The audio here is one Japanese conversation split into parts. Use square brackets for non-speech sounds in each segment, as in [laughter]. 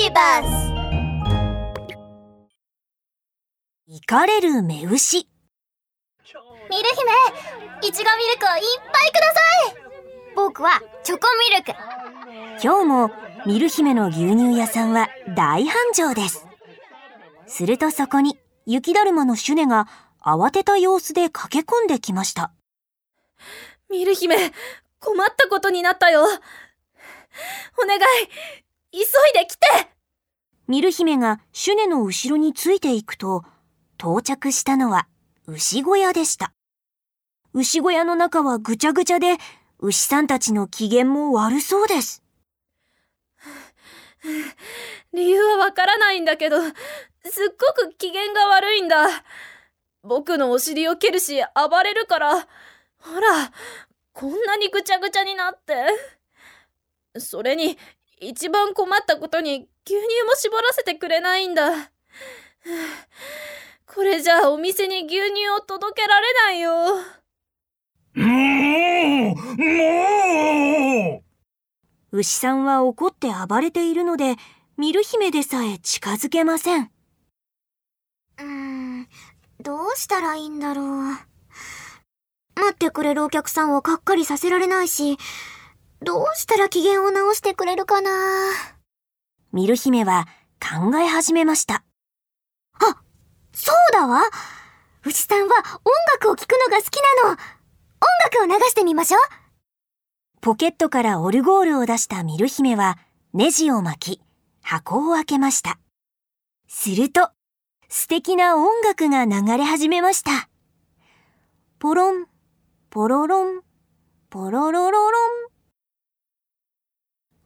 ビバス行かれる目牛。ミル姫いちごミルクをいっぱいください。僕はチョコミルク。今日もミル姫の牛乳屋さんは大繁盛です。するとそこに雪だるまのシュネが慌てた様子で駆け込んできました。ミル姫困ったことになったよ。お願い急いで来てミル姫がシュネの後ろについていくと到着したのは牛小屋でした牛小屋の中はぐちゃぐちゃで牛さんたちの機嫌も悪そうです理由はわからないんだけど、すっごく機嫌が悪いんだ。僕のお尻を蹴るし暴れるから、ほら、こんなにぐちゃぐちゃになって。それに、一番困ったことに牛乳も絞らせてくれないんだ。[sighs] これじゃあお店に牛乳を届けられないよ。もうもう牛さんは怒って暴れているので、ミル姫でさえ近づけません。うーん、どうしたらいいんだろう。待ってくれるお客さんをかっかりさせられないし、どうしたら機嫌を直してくれるかな？ミル姫は考え始めました。あ、そうだわ牛さんは音楽を聴くのが好きなの。音楽を流してみましょう。ポケットからオルゴールを出したミル姫はネジを巻き、箱を開けました。すると、素敵な音楽が流れ始めました。ポロン、ポロロン、ポロロロロン。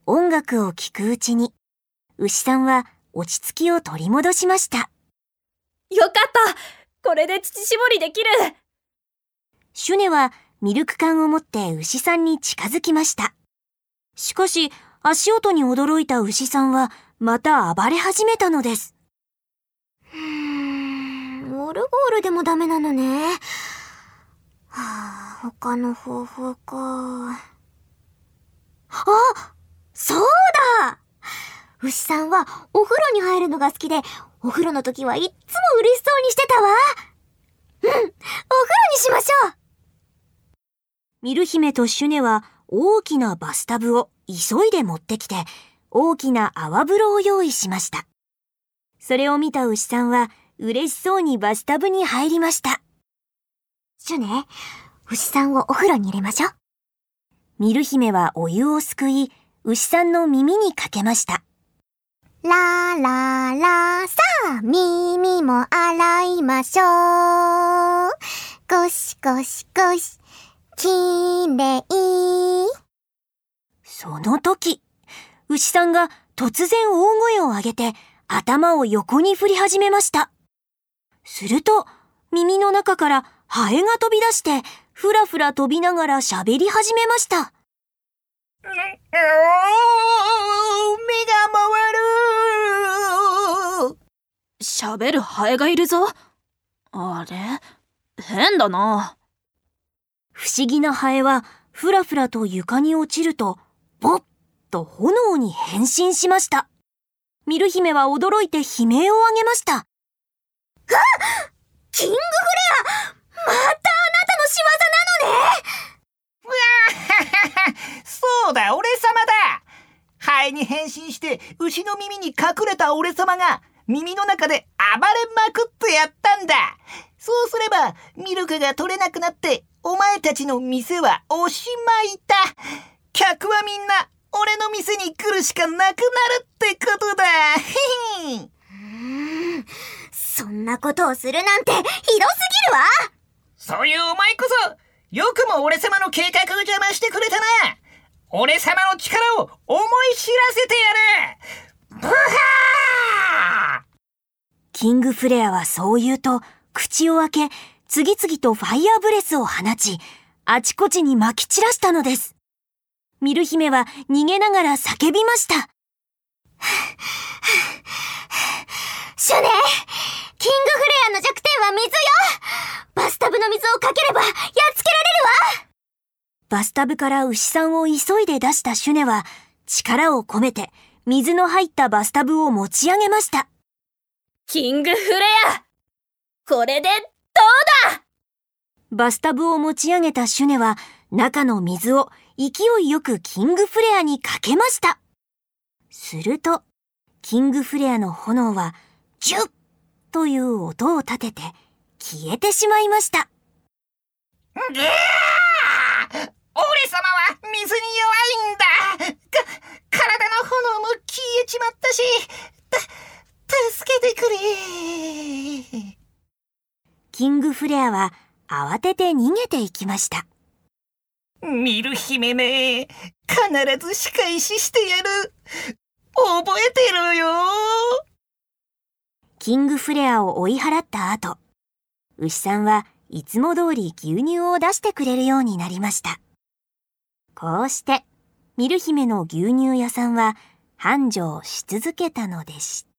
音楽を聴くうちに、牛さんは落ち着きを取り戻しました。よかったこれで乳搾りできるシュネはミルク缶を持って牛さんに近づきました。しかし、足音に驚いた牛さんはまた暴れ始めたのです。うーん、オルゴールでもダメなのね。はあ、他の方法か。あそうだ牛さんはお風呂に入るのが好きで、お風呂の時はいっつも嬉しそうにしてたわ。うん、お風呂にしましょうミル姫とシュネは大きなバスタブを急いで持ってきて、大きな泡風呂を用意しました。それを見た牛さんは嬉しそうにバスタブに入りました。シュネ、牛さんをお風呂に入れましょう。ミル姫はお湯をすくい、牛さんの耳にかけました。ラララ、さあ、耳も洗いましょう。ゴシゴシゴシ、きれい。その時、牛さんが突然大声を上げて頭を横に振り始めました。すると、耳の中からハエが飛び出して、ふらふら飛びながら喋り始めました。[laughs] おー目が回る喋るハエがいるぞ。あれ？変だな。不思議なハエは、ふらふらと床に落ちると、ぼっと炎に変身しました。ミル姫は驚いて悲鳴を上げました。あキングフレアまたあなたの仕業なのねうわ [laughs] そうだ俺様だハエに変身して牛の耳に隠れた俺様が耳の中で暴れまくってやったんだ。そうすればミルクが取れなくなってお前たちの店はおしまいだ。客はみんな俺の店に来るしかなくなるってことだ。ひひんそんなことをするなんてひどすぎるわ。そういうお前こそよくも俺様の計画を邪魔してくれたな。俺様の力を思い知らせてやる。ブハーキングフレアはそう言うと、口を開け、次々とファイヤーブレスを放ち、あちこちに撒き散らしたのです。ミル姫は逃げながら叫びました。シュネキングフレアの弱点は水よバスタブの水をかければやっつけられるわバスタブから牛さんを急いで出したシュネは、力を込めて水の入ったバスタブを持ち上げました。キングフレアこれでどうだ？バスタブを持ち上げたシュネは中の水を勢いよくキングフレアにかけました。すると、キングフレアの炎はジュッという音を立てて消えてしまいました。ぐー俺様は水に弱いんだか体の炎も消えちまったし、くれキングフレアは慌てて逃げていきました。見る姫め、必ず仕返ししてやる。覚えてるよ。キングフレアを追い払った後、牛さんはいつも通り牛乳を出してくれるようになりました。こうして、ミル姫の牛乳屋さんは繁盛し続けたのでした。